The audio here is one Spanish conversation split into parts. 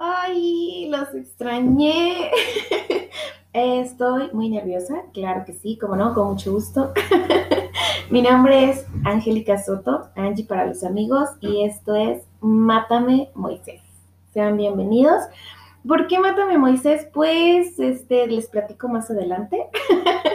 Ay, los extrañé. Estoy muy nerviosa, claro que sí, como no, con mucho gusto. Mi nombre es Angélica Soto, Angie para los amigos, y esto es Mátame Moisés. Sean bienvenidos. ¿Por qué Mátame Moisés? Pues este, les platico más adelante.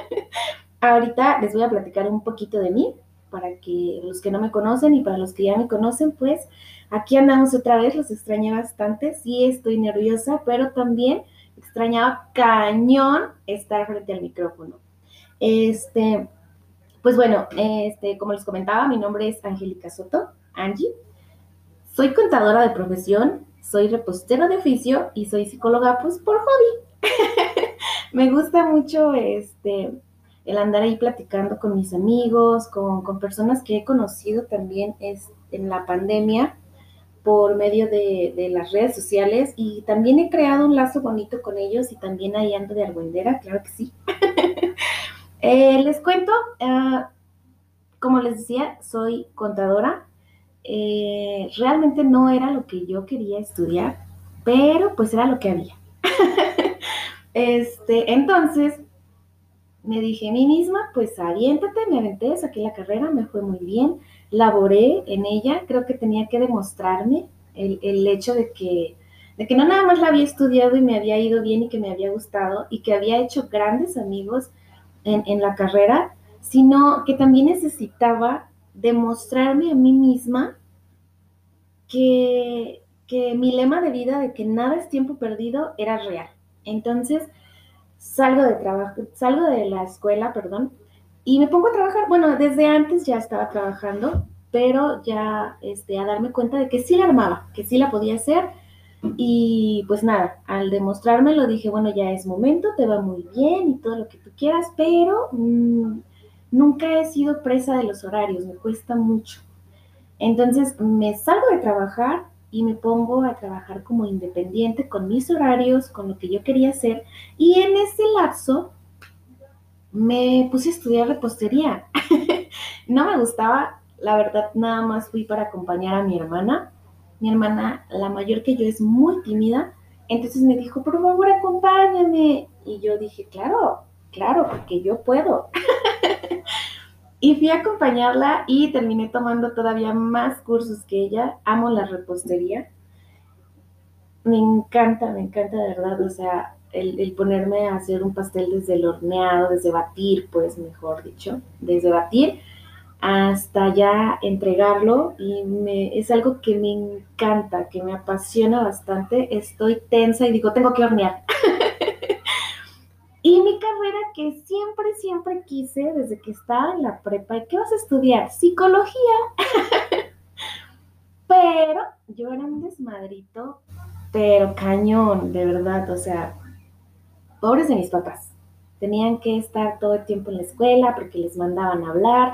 Ahorita les voy a platicar un poquito de mí, para que los que no me conocen y para los que ya me conocen, pues aquí andamos otra vez, los extrañé bastante, sí estoy nerviosa, pero también extrañaba cañón estar frente al micrófono. Este, pues bueno, este, como les comentaba, mi nombre es Angélica Soto, Angie. Soy contadora de profesión, soy repostera de oficio y soy psicóloga pues por hobby. me gusta mucho este el andar ahí platicando con mis amigos, con, personas que he conocido también es, en la pandemia por medio de, las redes sociales y también he creado un lazo bonito con ellos y también ahí ando de argüendera, claro que sí. Eh, les cuento, ah, como les decía, soy contadora. Eh, realmente no era lo que yo quería estudiar, pero pues era lo que había. este, entonces, me dije a mí misma, pues aviéntate, me aventé, saqué la carrera, me fue muy bien, laboré en ella, creo que tenía que demostrarme el, hecho de que, de que no nada más la había estudiado y me había ido bien y que me había gustado y que había hecho grandes amigos en, en la carrera, sino que también necesitaba demostrarme a mí misma que, que mi lema de vida de que nada es tiempo perdido era real. Entonces, salgo de trabajo, salgo de la escuela, perdón, y me pongo a trabajar. Bueno, desde antes ya estaba trabajando, pero ya este, a darme cuenta de que sí la armaba, que sí la podía hacer. Y pues nada, al demostrármelo dije, bueno, ya es momento, te va muy bien y todo lo que tú quieras, pero mm, nunca he sido presa de los horarios, me cuesta mucho. Entonces me salgo de trabajar, y me pongo a trabajar como independiente con mis horarios, con lo que yo quería hacer. Y en ese lapso me puse a estudiar repostería. no me gustaba, la verdad, nada más fui para acompañar a mi hermana. Mi hermana, la mayor que yo, es muy tímida. Entonces me dijo, por favor, acompáñame. Y yo dije, claro, claro, porque yo puedo. Y fui a acompañarla y terminé tomando todavía más cursos que ella. Amo la repostería. Me encanta, me encanta de verdad. O sea, el, ponerme a hacer un pastel desde el horneado, desde batir, pues mejor dicho, desde batir hasta ya entregarlo y me, es algo que me encanta, que me apasiona bastante. Estoy tensa y digo, tengo que hornear. Y mi carrera que siempre, siempre quise desde que estaba en la prepa, ¿y qué vas a estudiar? Psicología. pero yo era un desmadrito, pero cañón, de verdad, o sea, pobres de mis papás. Tenían que estar todo el tiempo en la escuela porque les mandaban a hablar.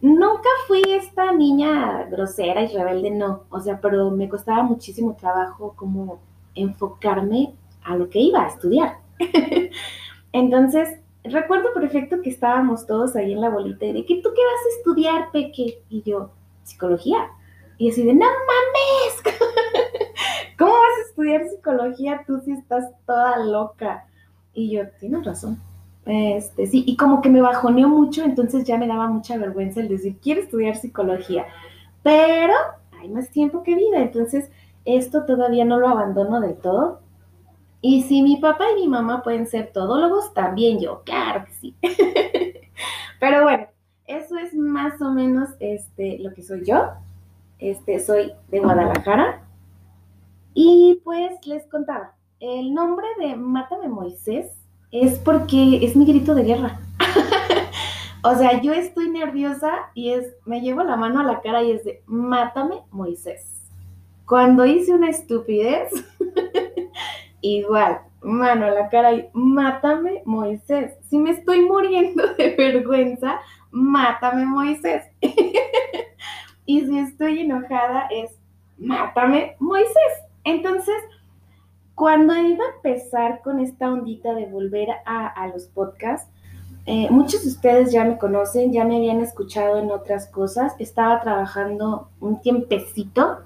Nunca fui esta niña grosera y rebelde, no. O sea, pero me costaba muchísimo trabajo como enfocarme a lo que iba a estudiar. Entonces, recuerdo perfecto que estábamos todos ahí en la bolita y de que tú qué vas a estudiar, Peque. Y yo, psicología. Y así de, no mames, ¿cómo vas a estudiar psicología tú si estás toda loca? Y yo, tienes razón. Este, sí, y como que me bajoneó mucho, entonces ya me daba mucha vergüenza el decir, quiero estudiar psicología. Pero hay más tiempo que vida, entonces esto todavía no lo abandono del todo. Y si mi papá y mi mamá pueden ser todólogos, también yo, claro que sí. Pero bueno, eso es más o menos este, lo que soy yo. Este, soy de Guadalajara. Y pues les contaba, el nombre de Mátame Moisés es porque es mi grito de guerra. o sea, yo estoy nerviosa y es, me llevo la mano a la cara y es de, Mátame Moisés. Cuando hice una estupidez, igual, mano a la cara y mátame Moisés. Si me estoy muriendo de vergüenza, mátame Moisés. y si estoy enojada es mátame Moisés. Entonces, cuando iba a empezar con esta ondita de volver a, los podcasts, eh, muchos de ustedes ya me conocen, ya me habían escuchado en otras cosas. Estaba trabajando un tiempecito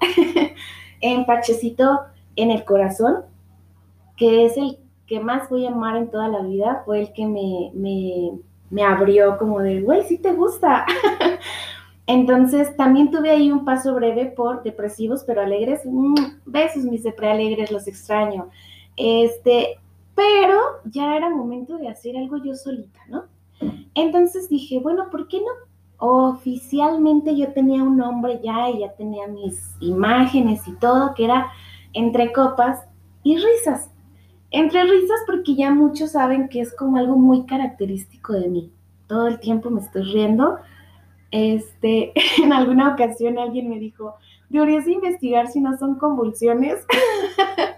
en Pachecito en el corazón, que es el que más voy a amar en toda la vida, fue el que me, me, abrió como de, güey, sí te gusta. Entonces también tuve ahí un paso breve por depresivos pero alegres. Mm, besos mis depre alegres, los extraño. Este, pero ya era momento de hacer algo yo solita, ¿no? Entonces dije, bueno, ¿por qué no? Oficialmente yo tenía un nombre ya y ya tenía mis imágenes y todo, que era entre copas y risas. Entre risas porque ya muchos saben que es como algo muy característico de mí. Todo el tiempo me estoy riendo. Este, en alguna ocasión alguien me dijo, deberías investigar si no son convulsiones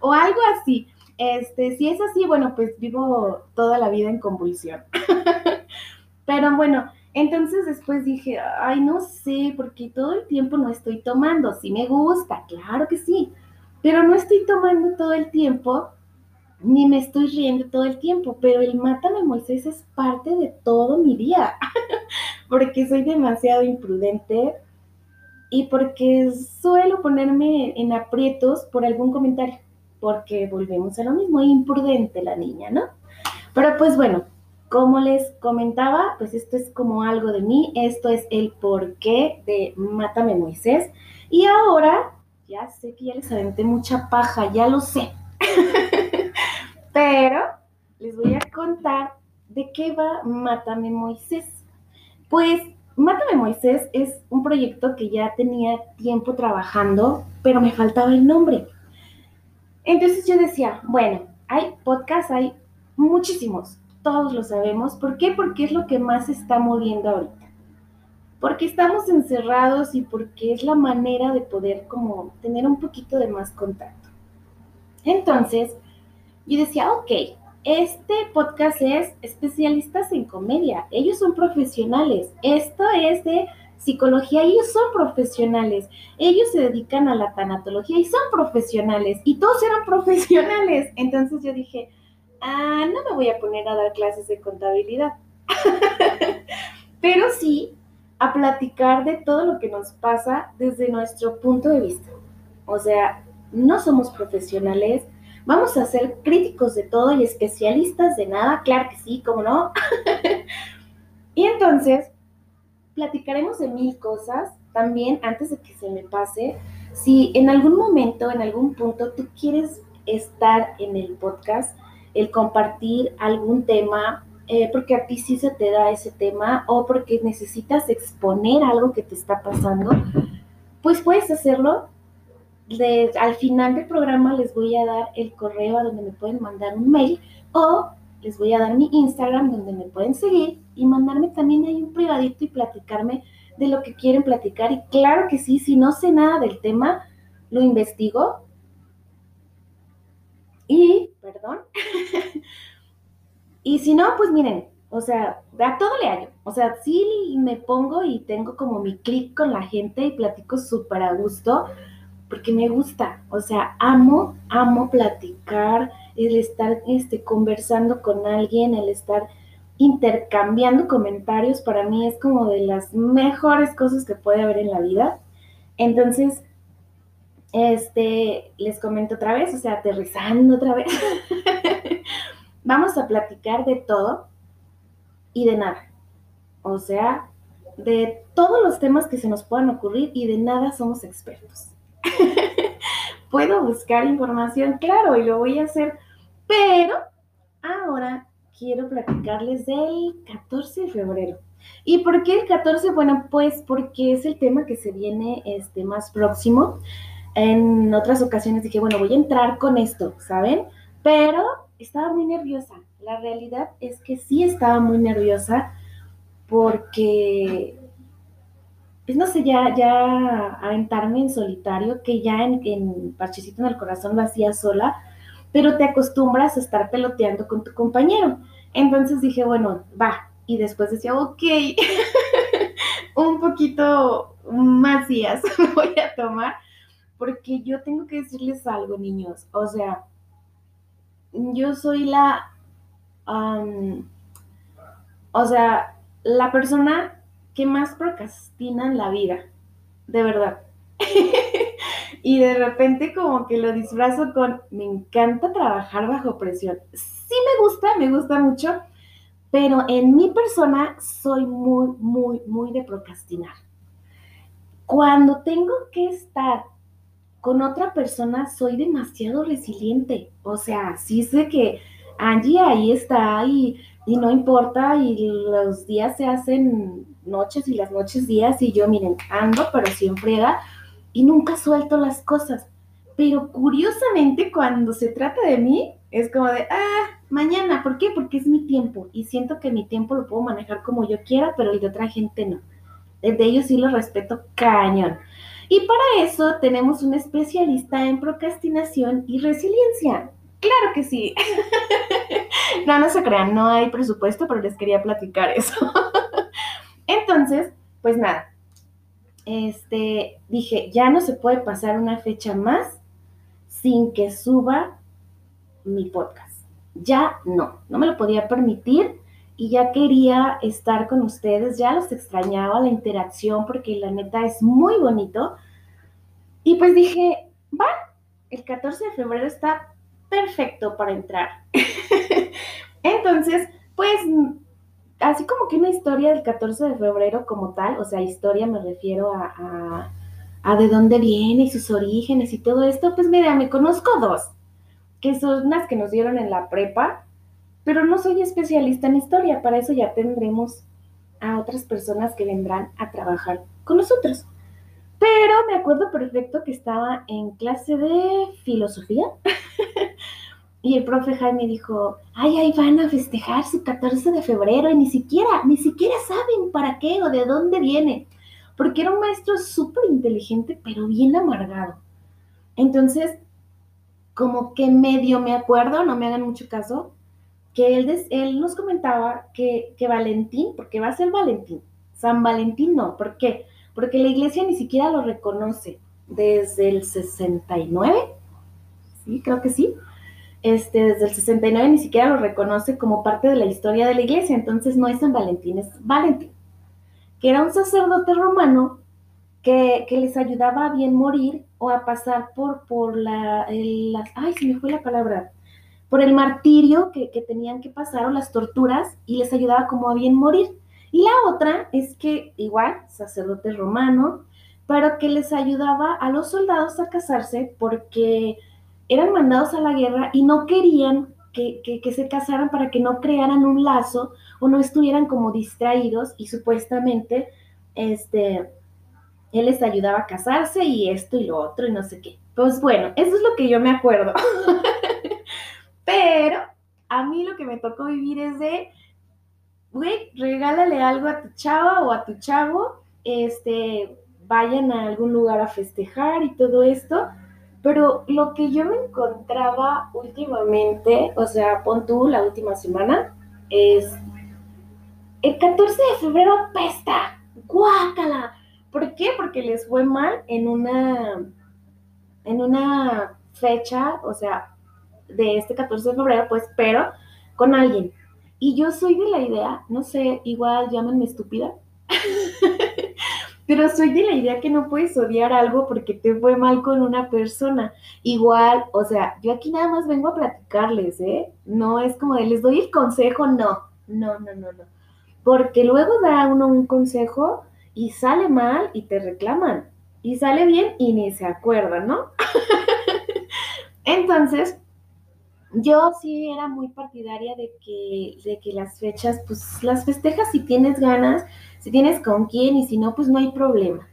o, algo así. Este, si es así, bueno, pues vivo toda la vida en convulsión. Pero bueno, entonces después dije, ay, no sé, porque todo el tiempo no estoy tomando. Sí me gusta, claro que sí, pero no estoy tomando todo el tiempo, ni me estoy riendo todo el tiempo, pero el Mátame Moisés es parte de todo mi día, porque soy demasiado imprudente y porque suelo ponerme en aprietos por algún comentario, porque volvemos a lo mismo, imprudente la niña, ¿no? Pero pues bueno, como les comentaba, pues esto es como algo de mí, esto es el porqué de Mátame Moisés. Y ahora ya sé que ya les aventé mucha paja, ya lo sé. Pero les voy a contar de qué va Mátame Moisés. Pues Mátame Moisés es un proyecto que ya tenía tiempo trabajando, pero me faltaba el nombre. Entonces yo decía, bueno, hay podcasts, hay muchísimos, todos lo sabemos. ¿Por qué? Porque es lo que más se está moviendo ahorita porque estamos encerrados y porque es la manera de poder como tener un poquito de más contacto. Entonces, yo decía, ok, este podcast es especialistas en comedia, ellos son profesionales, esto es de psicología, ellos son profesionales, ellos se dedican a la tanatología y son profesionales, y todos eran profesionales. Entonces yo dije, ah, no me voy a poner a dar clases de contabilidad, pero sí a platicar de todo lo que nos pasa desde nuestro punto de vista. O sea, no somos profesionales, vamos a ser críticos de todo y especialistas de nada, claro que sí, cómo no. y entonces, platicaremos de mil cosas. También, antes de que se me pase, si en algún momento, en algún punto, tú quieres estar en el podcast, el compartir algún tema, eh, porque a ti sí se te da ese tema o porque necesitas exponer algo que te está pasando, pues puedes hacerlo. Al final del programa les voy a dar el correo a donde me pueden mandar un mail o les voy a dar mi Instagram donde me pueden seguir y mandarme también ahí un privadito y platicarme de lo que quieren platicar. Y claro que sí, si no sé nada del tema, lo investigo. Y, perdón, Y si no, pues miren, o sea, a todo le hallo. O sea, sí me pongo y tengo como mi clic con la gente y platico súper a gusto porque me gusta. O sea, amo, amo platicar, el estar este, conversando con alguien, el estar intercambiando comentarios, para mí es como de las mejores cosas que puede haber en la vida. Entonces, este, les comento otra vez, o sea, aterrizando otra vez. Vamos a platicar de todo y de nada. O sea, de todos los temas que se nos puedan ocurrir y de nada somos expertos. Puedo buscar información, claro, y lo voy a hacer, pero ahora quiero platicarles del 14 de febrero. ¿Y por qué el 14? Bueno, pues porque es el tema que se viene este, más próximo. En otras ocasiones dije, bueno, voy a entrar con esto, ¿saben? Pero estaba muy nerviosa. La realidad es que sí estaba muy nerviosa porque, pues no sé, ya, ya aventarme en solitario, que ya en, en Parchecito en el Corazón lo hacía sola, pero te acostumbras a estar peloteando con tu compañero. Entonces dije, bueno, va. Y después decía, ok, un poquito más días voy a tomar, porque yo tengo que decirles algo, niños. O sea, yo soy la, o sea, la persona que más procrastina en la vida, de verdad. y de repente como que lo disfrazo con, me encanta trabajar bajo presión. Sí me gusta, me gusta mucho, pero en mi persona soy muy, muy, muy de procrastinar. Cuando tengo que estar con otra persona, soy demasiado resiliente. O sea, sí sé que Angie ahí está y, y no importa y los días se hacen noches y las noches días y yo, miren, ando, pero siempre friega y nunca suelto las cosas. Pero curiosamente cuando se trata de mí, es como de, ah, mañana, ¿por qué? Porque es mi tiempo y siento que mi tiempo lo puedo manejar como yo quiera, pero el de otra gente no. El de ellos sí lo respeto cañón. Y para eso tenemos un especialista en procrastinación y resiliencia. Claro que sí. no, no se crean, no hay presupuesto, pero les quería platicar eso. Entonces, pues nada, este, dije, ya no se puede pasar una fecha más sin que suba mi podcast. Ya no, no me lo podía permitir y ya quería estar con ustedes, ya los extrañaba la interacción porque la neta es muy bonito. Y pues dije, va, el 14 de febrero está perfecto para entrar. Entonces, pues así como que una historia del 14 de febrero como tal, o sea, historia me refiero a, de dónde viene y sus orígenes y todo esto, pues mira, me conozco dos, que son las que nos dieron en la prepa, pero no soy especialista en historia, para eso ya tendremos a otras personas que vendrán a trabajar con nosotros. Pero me acuerdo perfecto que estaba en clase de filosofía Y el profe Jaime dijo, ay, ahí van a festejar su 14 de febrero y ni siquiera, ni siquiera saben para qué o de dónde viene. Porque era un maestro súper inteligente, pero bien amargado. Entonces, como que medio me acuerdo, no me hagan mucho caso, que él, él nos comentaba que, que Valentín, porque va a ser Valentín, San Valentín no, ¿por qué? Porque la iglesia ni siquiera lo reconoce desde el 69, sí, creo que sí, este, desde el 69 ni siquiera lo reconoce como parte de la historia de la iglesia, entonces no es San Valentín, es Valentín, que era un sacerdote romano que, les ayudaba a bien morir o a pasar por, por la, ay, se me fue la palabra, por el martirio que, que tenían que pasar o las torturas y les ayudaba como a bien morir. Y la otra es que igual, sacerdote romano, pero que les ayudaba a los soldados a casarse porque eran mandados a la guerra y no querían que, se casaran para que no crearan un lazo o no estuvieran como distraídos y supuestamente este, él les ayudaba a casarse y esto y lo otro y no sé qué. Pues bueno, eso es lo que yo me acuerdo. Pero a mí lo que me tocó vivir es de, güey, regálale algo a tu chava o a tu chavo, este, vayan a algún lugar a festejar y todo esto. Pero lo que yo me encontraba últimamente, o sea, pon tú la última semana, es el 14 de febrero pesta, guácala. ¿Por qué? Porque les fue mal en una, en una fecha, o sea, de este 14 de febrero, pues, pero con alguien. Y yo soy de la idea, no sé, igual llámenme estúpida, pero soy de la idea que no puedes odiar algo porque te fue mal con una persona. Igual, o sea, yo aquí nada más vengo a platicarles, ¿eh? No es como de les doy el consejo, no, no, no, no, no. Porque luego da uno un consejo y sale mal y te reclaman. Y sale bien y ni se acuerdan, ¿no? Entonces, yo sí era muy partidaria de que, de que las fechas, pues las festejas si tienes ganas, si tienes con quién y si no, pues no hay problema.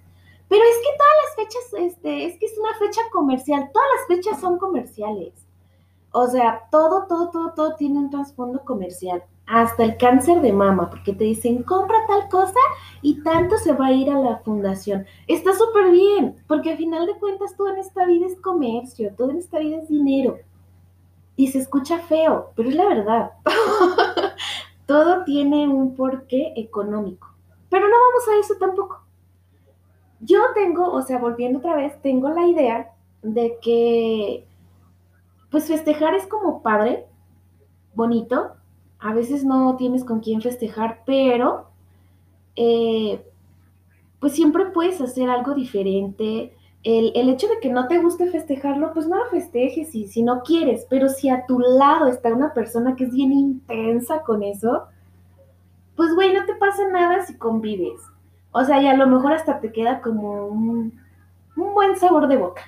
Pero es que todas las fechas, este, es que es una fecha comercial, todas las fechas son comerciales. O sea, todo, todo, todo, todo tiene un trasfondo comercial. Hasta el cáncer de mama, porque te dicen, compra tal cosa y tanto se va a ir a la fundación. Está súper bien, porque al final de cuentas todo en esta vida es comercio, todo en esta vida es dinero. Y se escucha feo, pero es la verdad. todo tiene un porqué económico. Pero no vamos a eso tampoco. Yo tengo, o sea, volviendo otra vez, tengo la idea de que, pues festejar es como padre, bonito. A veces no tienes con quién festejar, pero, eh, pues siempre puedes hacer algo diferente, el, el, hecho de que no te guste festejarlo, pues no lo festejes si, si no quieres, pero si a tu lado está una persona que es bien intensa con eso, pues güey, no te pasa nada si convives. O sea, y a lo mejor hasta te queda como un, buen sabor de boca.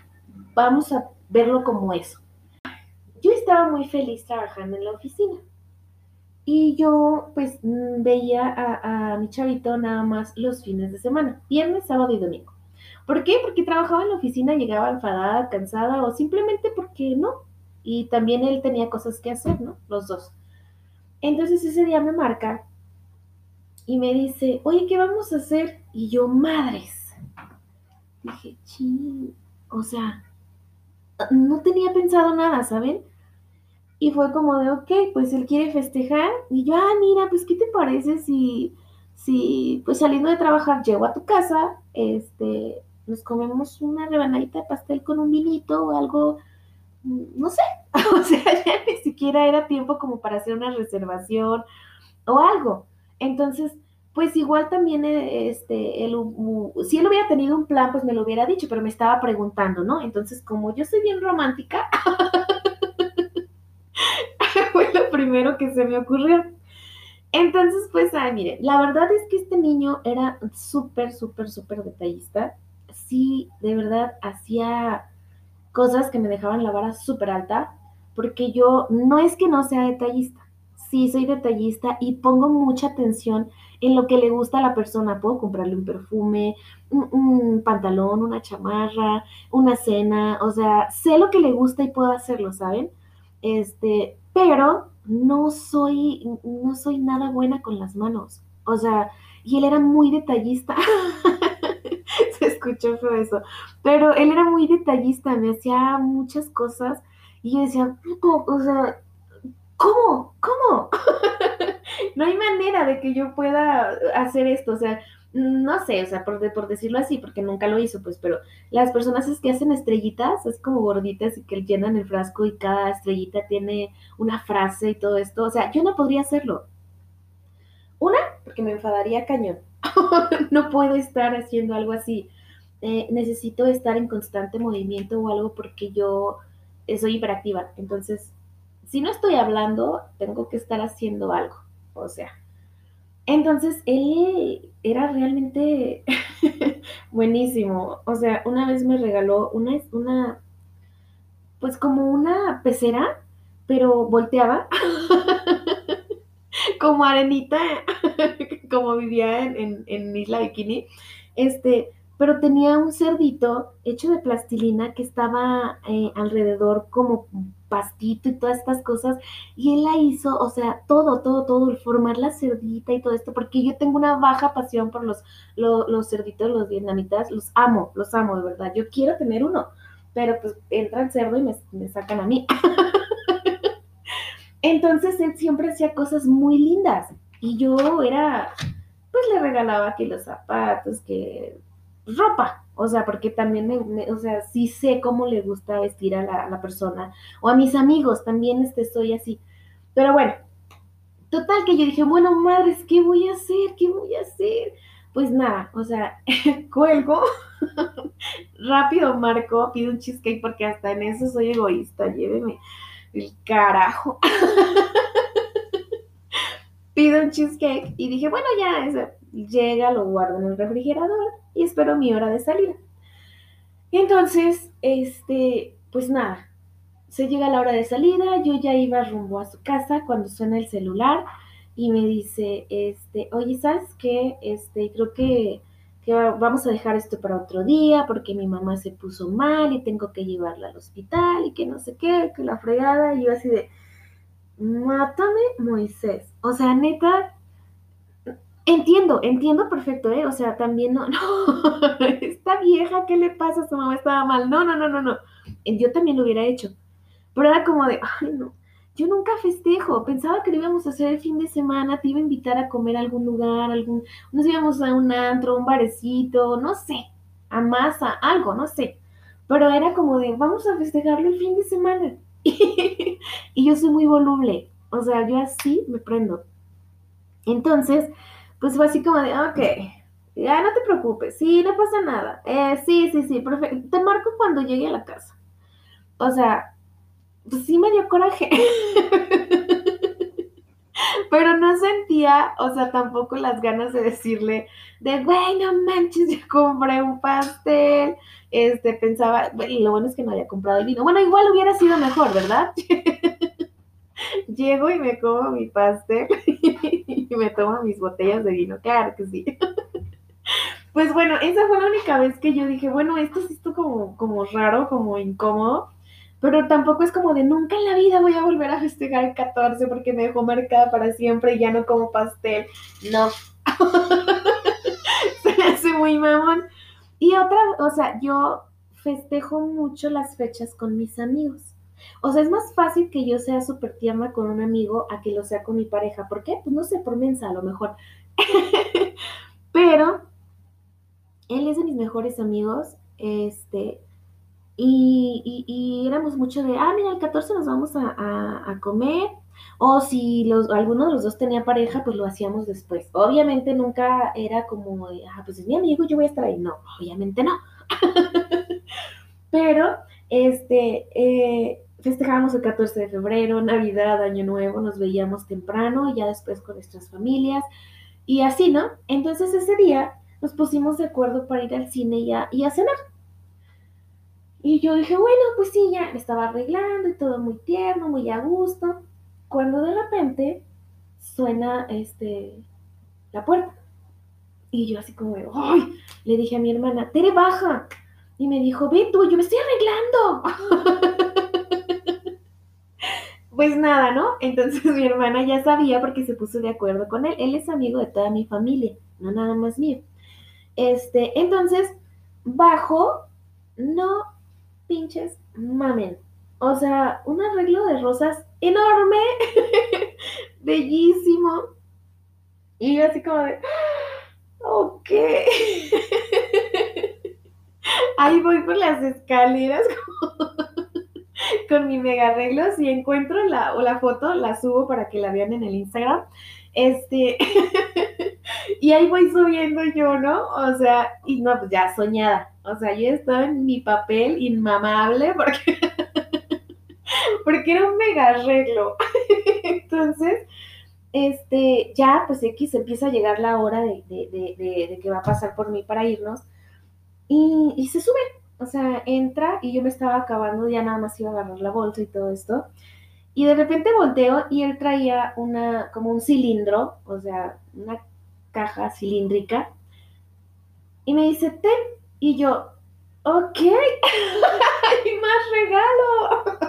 Vamos a verlo como eso. Yo estaba muy feliz trabajando en la oficina. Y yo pues veía a, a, mi chavito nada más los fines de semana, viernes, sábado y domingo. ¿Por qué? Porque trabajaba en la oficina, llegaba enfadada, cansada o simplemente porque no. Y también él tenía cosas que hacer, ¿no? Los dos. Entonces ese día me marca y me dice, oye, ¿qué vamos a hacer? Y yo, madres. Dije, ching, o sea, no tenía pensado nada, ¿saben? Y fue como de, ok, pues él quiere festejar. Y yo, ah, mira, pues, ¿qué te parece si, si, pues saliendo de trabajar, llego a tu casa, este, nos comemos una rebanadita de pastel con un vinito o algo, no sé, o sea, ya ni siquiera era tiempo como para hacer una reservación o algo. Entonces, pues igual también, eh, este, si él hubiera tenido un plan, pues me lo hubiera dicho, pero me estaba preguntando, ¿no? Entonces, como yo soy bien romántica, fue lo primero que se me ocurrió. Entonces, pues, ay, mire, la verdad es que este niño era súper, súper, súper detallista. Sí, de verdad, hacía cosas que me dejaban la vara súper alta, porque yo no es que no sea detallista, sí soy detallista y pongo mucha atención en lo que le gusta a la persona. Puedo comprarle un perfume, un, pantalón, una chamarra, una cena, o sea, sé lo que le gusta y puedo hacerlo, ¿saben? Este, pero no soy, no soy nada buena con las manos. O sea, y él era muy detallista. Se escuchó feo eso. Pero él era muy detallista, me hacía muchas cosas y yo decía, o sea, ¿cómo? ¿Cómo? no hay manera de que yo pueda hacer esto, o sea, no sé, o sea, por, decirlo así, porque nunca lo hizo, pues, pero las personas es que hacen estrellitas, es como gorditas y que llenan el frasco y cada estrellita tiene una frase y todo esto, o sea, yo no podría hacerlo. Una, porque me enfadaría cañón. no puedo estar haciendo algo así. Eh, necesito estar en constante movimiento o algo porque yo soy hiperactiva. Entonces, si no estoy hablando, tengo que estar haciendo algo. O sea, entonces él era realmente buenísimo. O sea, una vez me regaló una, una, pues como una pecera, pero volteaba como arenita, como vivía en, en, en Isla Bikini. Este, pero tenía un cerdito hecho de plastilina que estaba eh, alrededor como pastito y todas estas cosas, y él la hizo, o sea, todo, todo, todo, el formar la cerdita y todo esto, porque yo tengo una baja pasión por los, los, cerditos, los vietnamitas, los amo, los amo, de verdad, yo quiero tener uno, pero pues entra cerdo y me, me sacan a mí. Entonces él siempre hacía cosas muy lindas, y yo era, pues le regalaba que los zapatos, que ropa, o sea, porque también me, o sea, sí sé cómo le gusta vestir a la, a la, persona, o a mis amigos, también este, soy así. Pero bueno, total que yo dije, bueno, madres, ¿qué voy a hacer? ¿Qué voy a hacer? Pues nada, o sea, cuelgo, rápido marco, pido un cheesecake porque hasta en eso soy egoísta, lléveme el carajo. pido un cheesecake y dije, bueno, ya, eso, llega, lo guardo en el refrigerador y espero mi hora de salida. Y entonces, este, pues nada, se llega la hora de salida, yo ya iba rumbo a su casa cuando suena el celular y me dice, este, oye, ¿sabes qué? Este, creo que, que vamos a dejar esto para otro día porque mi mamá se puso mal y tengo que llevarla al hospital y que no sé qué, que la fregada, y yo así de, mátame, Moisés. O sea, neta, Entiendo, entiendo perfecto, ¿eh? O sea, también no, no, esta vieja, ¿qué le pasa? Su mamá estaba mal. No, no, no, no, no. Yo también lo hubiera hecho. Pero era como de, ay, no, yo nunca festejo. Pensaba que lo íbamos a hacer el fin de semana, te iba a invitar a comer a algún lugar, algún, nos íbamos a un antro, un barecito, no sé, a masa, algo, no sé. Pero era como de, vamos a festejarlo el fin de semana. y yo soy muy voluble, o sea, yo así me prendo. Entonces, pues fue así como de, ok, Ya, no te preocupes, sí, no pasa nada. Eh, sí, sí, sí, perfecto. Te marco cuando llegue a la casa. O sea, pues sí me dio coraje. Pero no sentía, o sea, tampoco las ganas de decirle, de, güey, no manches, yo compré un pastel. Este, pensaba, lo bueno es que no había comprado el vino. Bueno, igual hubiera sido mejor, ¿verdad? Llego y me como mi pastel y me tomo mis botellas de vino, claro que sí. Pues bueno, esa fue la única vez que yo dije, bueno, esto sí esto como, como raro, como incómodo, pero tampoco es como de nunca en la vida voy a volver a festejar el 14 porque me dejó marcada para siempre y ya no como pastel. No. Se me hace muy mamón. Y otra, o sea, yo festejo mucho las fechas con mis amigos. O sea, es más fácil que yo sea súper tierna con un amigo a que lo sea con mi pareja. ¿Por qué? Pues no sé, por mensa a lo mejor. Pero él es de mis mejores amigos, este, y, y, éramos mucho de, ah, mira, el 14 nos vamos a, a, comer, o si los, alguno de los dos tenía pareja, pues lo hacíamos después. Obviamente nunca era como, ah, pues es mi amigo, yo voy a estar ahí. No, obviamente no. Pero, este, eh, festejábamos el 14 de febrero, Navidad, Año Nuevo, nos veíamos temprano y ya después con nuestras familias y así, ¿no? Entonces ese día nos pusimos de acuerdo para ir al cine y a, cenar. Y yo dije, bueno, pues sí, ya me estaba arreglando y todo muy tierno, muy a gusto. Cuando de repente suena este, la puerta. Y yo así como, ¡ay! Le dije a mi hermana, Tere, baja. Y me dijo, ve tú, yo me estoy arreglando. pues nada, ¿no? Entonces mi hermana ya sabía porque se puso de acuerdo con él. Él es amigo de toda mi familia, no nada más mío. Este, entonces, bajo, no pinches mamen. O sea, un arreglo de rosas enorme, bellísimo. Y yo así como de, ok. Ahí voy por las escaleras como con mi mega arreglo. Si encuentro la, o la foto, la subo para que la vean en el Instagram. Este, y ahí voy subiendo yo, ¿no? O sea, y no, pues ya soñada. O sea, yo estaba en mi papel inmamable porque, porque era un mega arreglo. Entonces, este, ya, pues X empieza a llegar la hora de, de, de, que va a pasar por mí para irnos. Y, se sube, o sea, entra y yo me estaba acabando, ya nada más iba a agarrar la bolsa y todo esto. Y de repente volteo y él traía una, como un cilindro, o sea, una caja cilíndrica. Y me dice, ten. Y yo, ok, hay más regalo.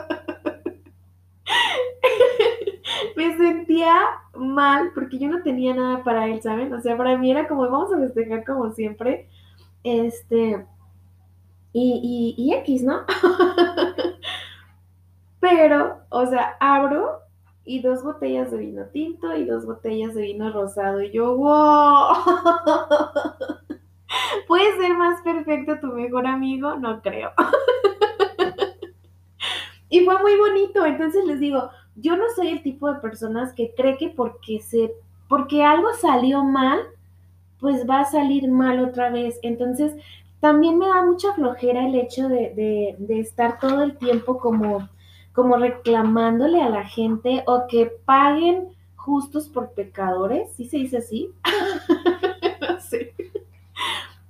me sentía mal porque yo no tenía nada para él, ¿saben? O sea, para mí era como, vamos a festejar como siempre. Este, y, y, y X, ¿no? Pero, o sea, abro y dos botellas de vino tinto y dos botellas de vino rosado. Y yo, wow. ¿Puede ser más perfecto tu mejor amigo? No creo. y fue muy bonito. Entonces les digo, yo no soy el tipo de personas que cree que porque se, porque algo salió mal, pues va a salir mal otra vez. Entonces, también me da mucha flojera el hecho de, de, de estar todo el tiempo como como reclamándole a la gente o que paguen justos por pecadores, ¿sí se dice así? no sé.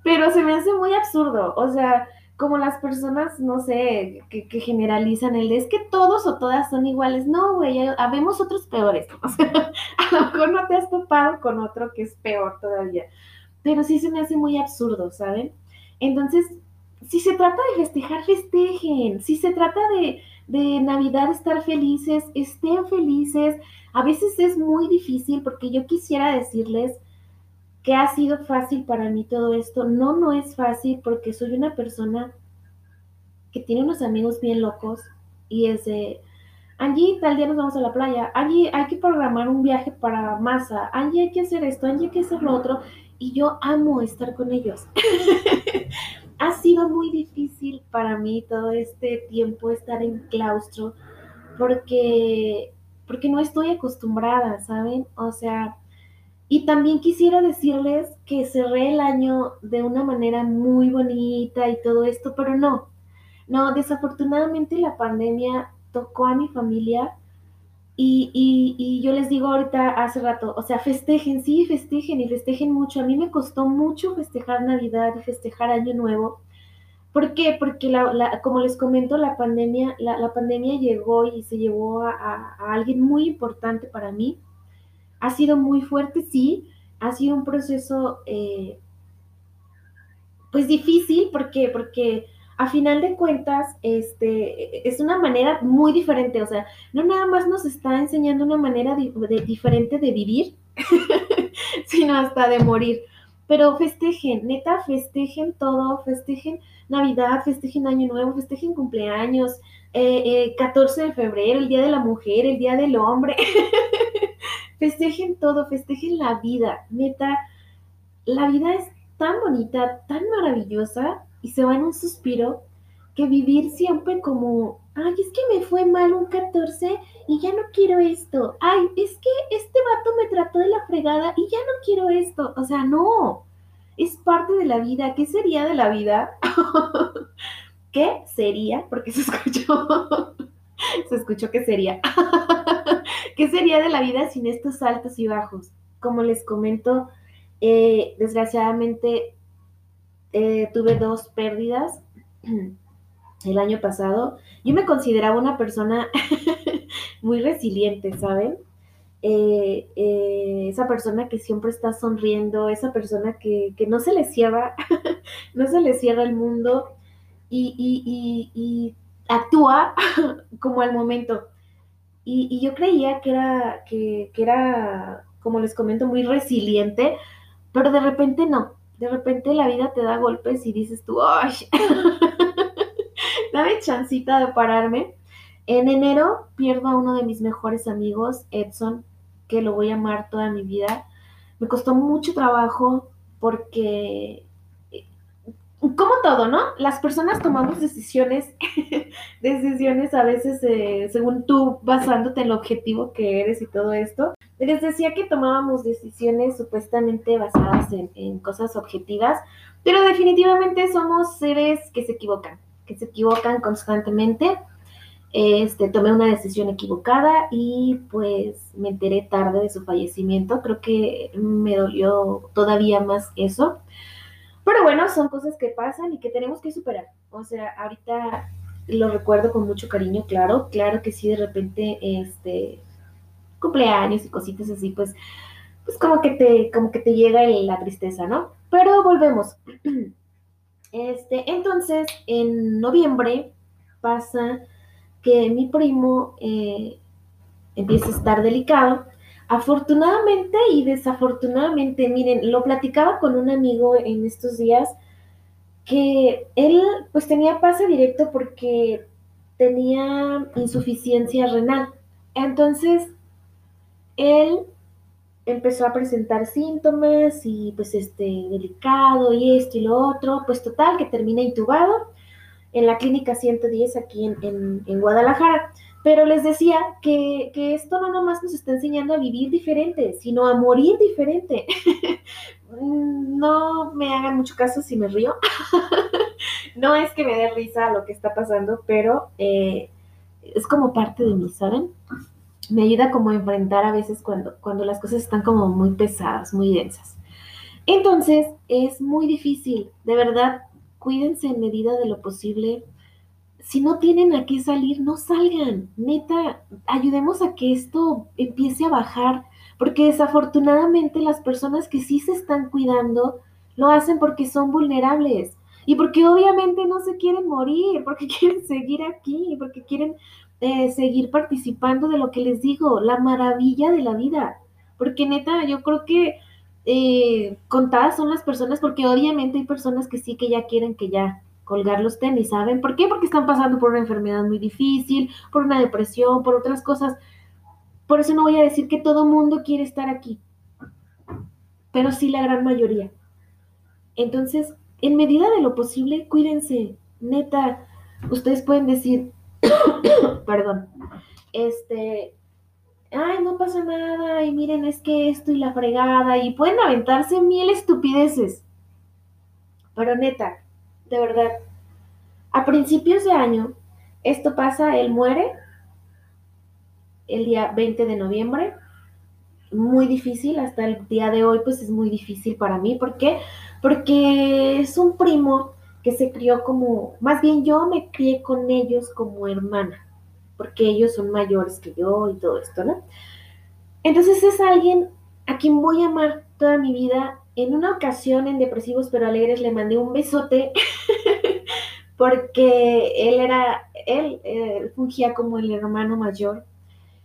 Pero se me hace muy absurdo, o sea, como las personas, no sé, que, que generalizan el de es que todos o todas son iguales. No, güey, habemos otros peores. O sea, a lo mejor no te has topado con otro que es peor todavía. Pero sí se me hace muy absurdo, ¿saben? Entonces, si se trata de festejar, festejen. Si se trata de, de Navidad estar felices, estén felices. A veces es muy difícil porque yo quisiera decirles que ha sido fácil para mí todo esto. No, no es fácil porque soy una persona que tiene unos amigos bien locos y es de, Angie, tal día nos vamos a la playa, Angie, hay que programar un viaje para masa, Angie, hay que hacer esto, Angie, hay que hacer lo otro. Y yo amo estar con ellos. ha sido muy difícil para mí todo este tiempo estar en claustro porque, porque no estoy acostumbrada, ¿saben? O sea, Y también quisiera decirles que cerré el año de una manera muy bonita y todo esto, pero no, no, desafortunadamente la pandemia tocó a mi familia y, y, yo les digo ahorita hace rato, o sea, festejen, sí, festejen y festejen mucho. A mí me costó mucho festejar Navidad y festejar Año Nuevo. ¿Por qué? Porque la, como les comento, la pandemia, la, pandemia llegó y se llevó a alguien muy importante para mí ha sido muy fuerte, sí, ha sido un proceso eh, pues difícil porque, porque a final de cuentas este, es una manera muy diferente, o sea, no nada más nos está enseñando una manera diferente de vivir, sino hasta de morir. Pero festejen, neta, festejen todo, festejen Navidad, festejen Año Nuevo, festejen cumpleaños, 14 eh, eh, de febrero, el Día de la Mujer, el Día del Hombre. festejen todo, festejen la vida. Neta, la vida es tan bonita, tan maravillosa y se va en un suspiro que vivir siempre como, ay, es que me fue mal un 14 y ya no quiero esto. Ay, es que este vato me trató de la fregada y ya no quiero esto. O sea, no, es parte de la vida. ¿Qué sería de la vida? ¿Qué sería? Porque se escuchó, se escuchó que sería. ¿Qué sería de la vida sin estos altos y bajos? Como les comento, eh, desgraciadamente eh, tuve dos pérdidas el año pasado. Yo me consideraba una persona muy resiliente, ¿saben? Eh, esa persona que siempre está sonriendo, esa persona que, no se le cierra, no se le cierra el mundo y actúa como al momento. Y, yo creía que era, que, era, como les comento, muy resiliente, pero de repente no. De repente la vida te da golpes y dices tú, ¡ay! Dame chancita de pararme. En enero pierdo a uno de mis mejores amigos, Edson, que lo voy a amar toda mi vida. Me costó mucho trabajo porque como todo, ¿no? Las personas tomamos decisiones, decisiones a veces eh, según tú basándote en el objetivo que eres y todo esto. Les decía que tomábamos decisiones supuestamente basadas en, cosas objetivas, pero definitivamente somos seres que se equivocan, que se equivocan constantemente. Este, tomé una decisión equivocada y pues me enteré tarde de su fallecimiento. Creo que me dolió todavía más eso. Pero bueno, son cosas que pasan y que tenemos que superar. O sea, ahorita lo recuerdo con mucho cariño, claro, claro que sí, de repente, este, cumpleaños y cositas así, pues, pues como que te, como que te llega la tristeza, ¿no? Pero volvemos. Este, entonces, en noviembre pasa que mi primo eh, empieza a estar delicado Afortunadamente y desafortunadamente, miren, lo platicaba con un amigo en estos días que él pues tenía pase directo porque tenía insuficiencia renal. Entonces, él empezó a presentar síntomas y pues este delicado y esto y lo otro, pues total que termina intubado en la clínica 110 aquí en, en Guadalajara. Pero les decía que, esto no nomás nos está enseñando a vivir diferente, sino a morir diferente. no me hagan mucho caso si me río. no es que me dé risa lo que está pasando, pero eh, es como parte de mí, ¿saben? Me ayuda como a enfrentar a veces cuando, cuando las cosas están como muy pesadas, muy densas. Entonces, es muy difícil, de verdad, cuídense en medida de lo posible si no tienen a qué salir, no salgan. Neta, ayudemos a que esto empiece a bajar, porque desafortunadamente las personas que sí se están cuidando lo hacen porque son vulnerables y porque obviamente no se quieren morir, porque quieren seguir aquí, porque quieren eh, seguir participando de lo que les digo, la maravilla de la vida. Porque neta, yo creo que eh, contadas son las personas, porque obviamente hay personas que sí que ya quieren que ya colgar los tenis, ¿saben? ¿Por qué? Porque están pasando por una enfermedad muy difícil, por una depresión, por otras cosas. Por eso no voy a decir que todo mundo quiere estar aquí, pero sí la gran mayoría. Entonces, en medida de lo posible, cuídense. Neta, ustedes pueden decir, perdón, este, ay, no pasa nada, y miren, es que esto y la fregada, y pueden aventarse mil estupideces. Pero neta, de verdad, a principios de año, esto pasa, él muere el día 20 de noviembre, muy difícil, hasta el día de hoy pues es muy difícil para mí, ¿por qué? Porque es un primo que se crió como, más bien yo me crié con ellos como hermana, porque ellos son mayores que yo y todo esto, ¿no? Entonces es alguien a quien voy a amar toda mi vida. En una ocasión en Depresivos pero Alegres le mandé un besote porque él era, él, fungía como el hermano mayor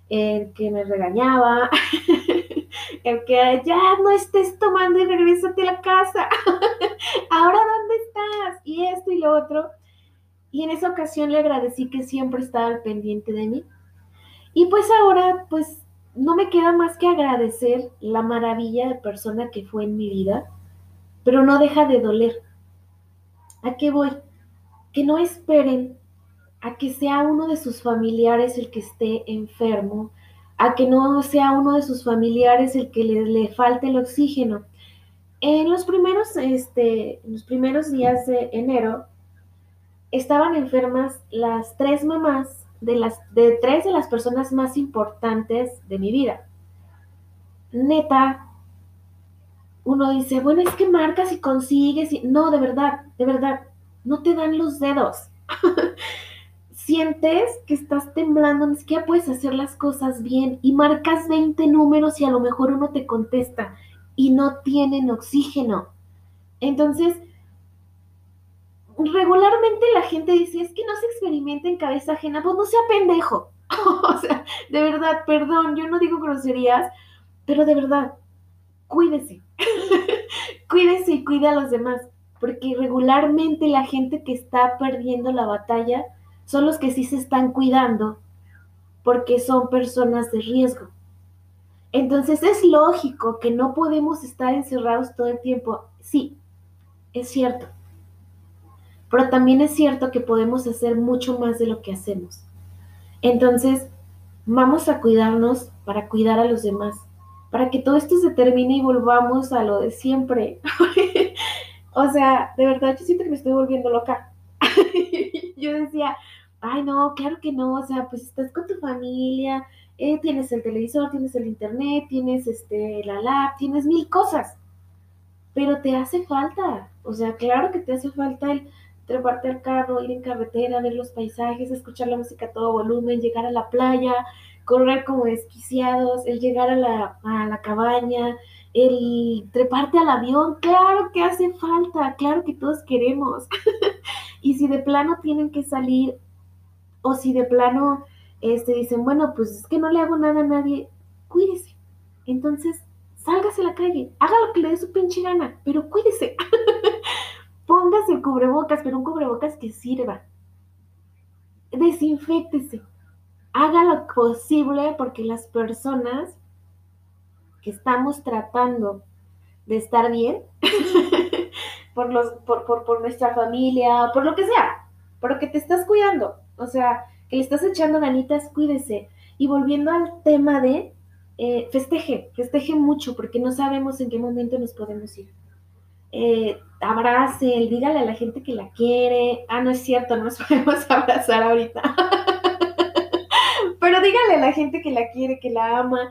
el que me regañaba, el que ya no estés tomando y regresate la casa, ahora estás, y esto y lo otro. Y en esa ocasión le agradecí que siempre estaba al pendiente de mí. Y pues ahora, pues no me queda más que agradecer la maravilla de persona que fue en mi vida, pero no deja de doler. ¿A qué voy? Que no esperen a que sea uno de sus familiares el que esté enfermo, a que no sea uno de sus familiares el que le, le falte el oxígeno. En los primeros, este, en los primeros días de enero estaban enfermas las tres mamás de las de tres de las personas más importantes de mi vida. Neta, uno dice, bueno, es que marcas y consigues y no, de verdad, de verdad, no te dan los dedos. sientes que estás temblando, ni siquiera puedes hacer las cosas bien y marcas 20 números y a lo mejor uno te contesta y no tienen oxígeno. Entonces, regularmente la gente dice, es que no se experimenta en cabeza ajena, pues no sea pendejo. o sea, de verdad, perdón, yo no digo groserías, pero de verdad, cuídese. cuídese y cuide a los demás, porque regularmente la gente que está perdiendo la batalla, son los que sí se están cuidando porque son personas de riesgo. Entonces es lógico que no podemos estar encerrados todo el tiempo. Sí, es cierto. Pero también es cierto que podemos hacer mucho más de lo que hacemos. Entonces, vamos a cuidarnos para cuidar a los demás, para que todo esto se termine y volvamos a lo de siempre. o sea, de verdad, yo siento que me estoy volviendo loca. yo decía, ay, no, claro que no, o sea, pues estás con tu familia, eh, tienes el televisor, tienes el internet, tienes este, la lab, tienes mil cosas, pero te hace falta, o sea, claro que te hace falta el treparte al carro, ir en carretera, ver los paisajes, escuchar la música a todo volumen, llegar a la playa, correr como desquiciados, el llegar a la, a la cabaña, el treparte al avión, claro que hace falta, claro que todos queremos. y si de plano tienen que salir o si de plano este, dicen, bueno, pues es que no le hago nada a nadie, cuídese. Entonces, sálgase a la calle, haga lo que le dé su pinche gana, pero cuídese. Póngase el cubrebocas, pero un cubrebocas que sirva. Desinfectese. Haga lo posible porque las personas que estamos tratando de estar bien, por, los, por, por, por nuestra familia, por lo que sea, pero que te estás cuidando, o sea, que le estás echando ganitas, cuídese. Y volviendo al tema de eh, festeje, festeje mucho, porque no sabemos en qué momento nos podemos ir. Eh, abrace, dígale a la gente que la quiere. Ah, no es cierto, no nos podemos abrazar ahorita. Pero dígale a la gente que la quiere, que la ama,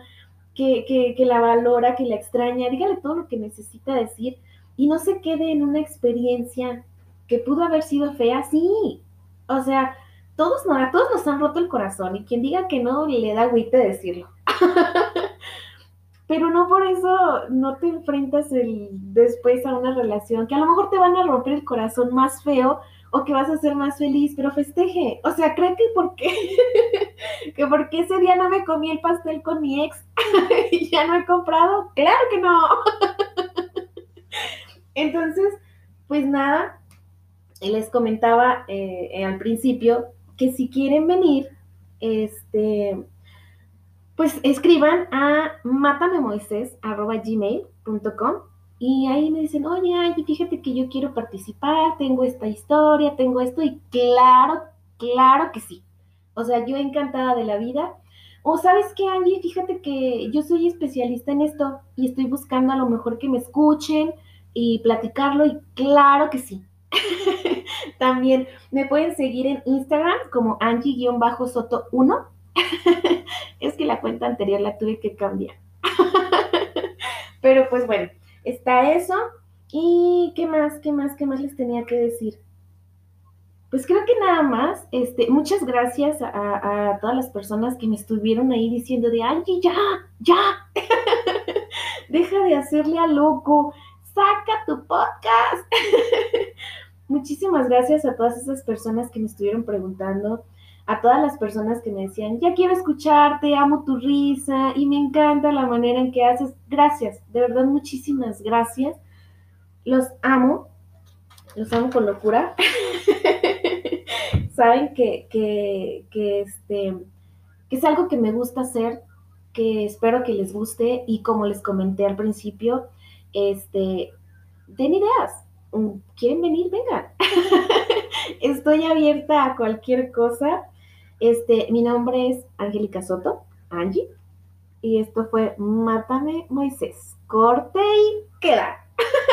que, que, que la valora, que la extraña. Dígale todo lo que necesita decir y no se quede en una experiencia que pudo haber sido fea, sí. O sea, todos, no, todos nos han roto el corazón y quien diga que no le da agüite decirlo. Pero no por eso no te enfrentas el, después a una relación que a lo mejor te van a romper el corazón más feo o que vas a ser más feliz, pero festeje. O sea, cree que porque, que porque ese día no me comí el pastel con mi ex y ya no he comprado. Claro que no. Entonces, pues nada, les comentaba eh, al principio que si quieren venir, este, pues escriban a matamemoises.gmail.com y ahí me dicen, oye, ay, fíjate que yo quiero participar, tengo esta historia, tengo esto, y claro, claro que sí. O sea, yo encantada de la vida. O sabes qué, Angie, fíjate que yo soy especialista en esto y estoy buscando a lo mejor que me escuchen y platicarlo y claro que sí. También me pueden seguir en Instagram como Angie-Soto1. es que la cuenta anterior la tuve que cambiar. Pero pues bueno, está eso. ¿Y qué más? ¿Qué más? ¿Qué más les tenía que decir? Pues creo que nada más, este, muchas gracias a, todas las personas que me estuvieron ahí diciendo de, Angie, ya, ya, deja de hacerle a loco, saca tu podcast. Muchísimas gracias a todas esas personas que me estuvieron preguntando, a todas las personas que me decían, ya quiero escucharte, amo tu risa y me encanta la manera en que haces. Gracias, de verdad, muchísimas gracias. Los amo, los amo con locura. Saben que, que, este, que es algo que me gusta hacer, que espero que les guste y como les comenté al principio, este, den ideas. Mm, ¿Quieren venir? Vengan. Estoy abierta a cualquier cosa. Este, mi nombre es Angélica Soto, Angie, y esto fue Mátame Moisés. Corte y queda.